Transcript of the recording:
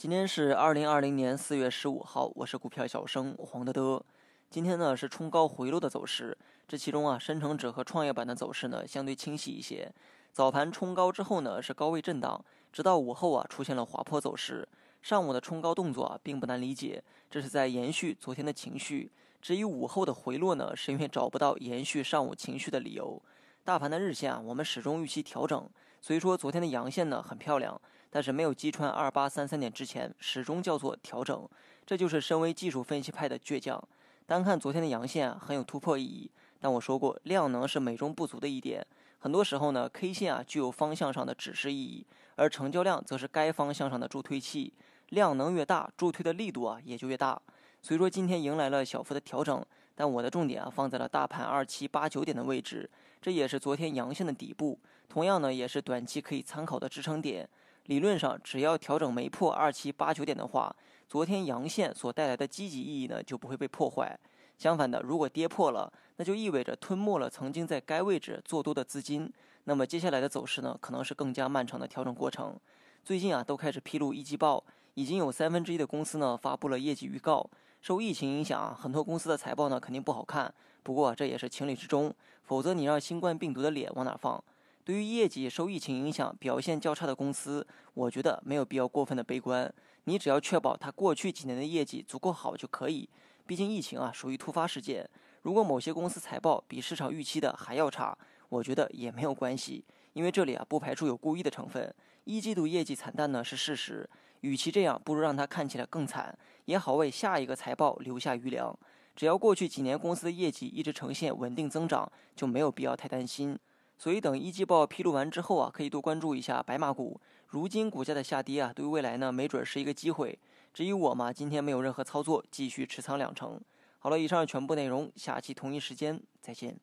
今天是二零二零年四月十五号，我是股票小生黄德德。今天呢是冲高回落的走势，这其中啊，深成指和创业板的走势呢相对清晰一些。早盘冲高之后呢是高位震荡，直到午后啊出现了滑坡走势。上午的冲高动作啊并不难理解，这是在延续昨天的情绪。至于午后的回落呢，是因为找不到延续上午情绪的理由。大盘的日线啊，我们始终预期调整，所以说昨天的阳线呢很漂亮，但是没有击穿二八三三点之前，始终叫做调整，这就是身为技术分析派的倔强。单看昨天的阳线很有突破意义，但我说过量能是美中不足的一点，很多时候呢 K 线啊具有方向上的指示意义，而成交量则是该方向上的助推器，量能越大，助推的力度啊也就越大。所以说今天迎来了小幅的调整，但我的重点啊放在了大盘二七八九点的位置，这也是昨天阳线的底部，同样呢也是短期可以参考的支撑点。理论上，只要调整没破二七八九点的话，昨天阳线所带来的积极意义呢就不会被破坏。相反的，如果跌破了，那就意味着吞没了曾经在该位置做多的资金，那么接下来的走势呢可能是更加漫长的调整过程。最近啊都开始披露一季报，已经有三分之一的公司呢发布了业绩预告。受疫情影响啊，很多公司的财报呢肯定不好看。不过这也是情理之中，否则你让新冠病毒的脸往哪放？对于业绩受疫情影响表现较差的公司，我觉得没有必要过分的悲观。你只要确保它过去几年的业绩足够好就可以。毕竟疫情啊属于突发事件，如果某些公司财报比市场预期的还要差，我觉得也没有关系。因为这里啊不排除有故意的成分。一季度业绩惨淡呢是事实。与其这样，不如让它看起来更惨，也好为下一个财报留下余粮。只要过去几年公司的业绩一直呈现稳定增长，就没有必要太担心。所以等一季报披露完之后啊，可以多关注一下白马股。如今股价的下跌啊，对未来呢，没准是一个机会。至于我嘛，今天没有任何操作，继续持仓两成。好了，以上全部内容，下期同一时间再见。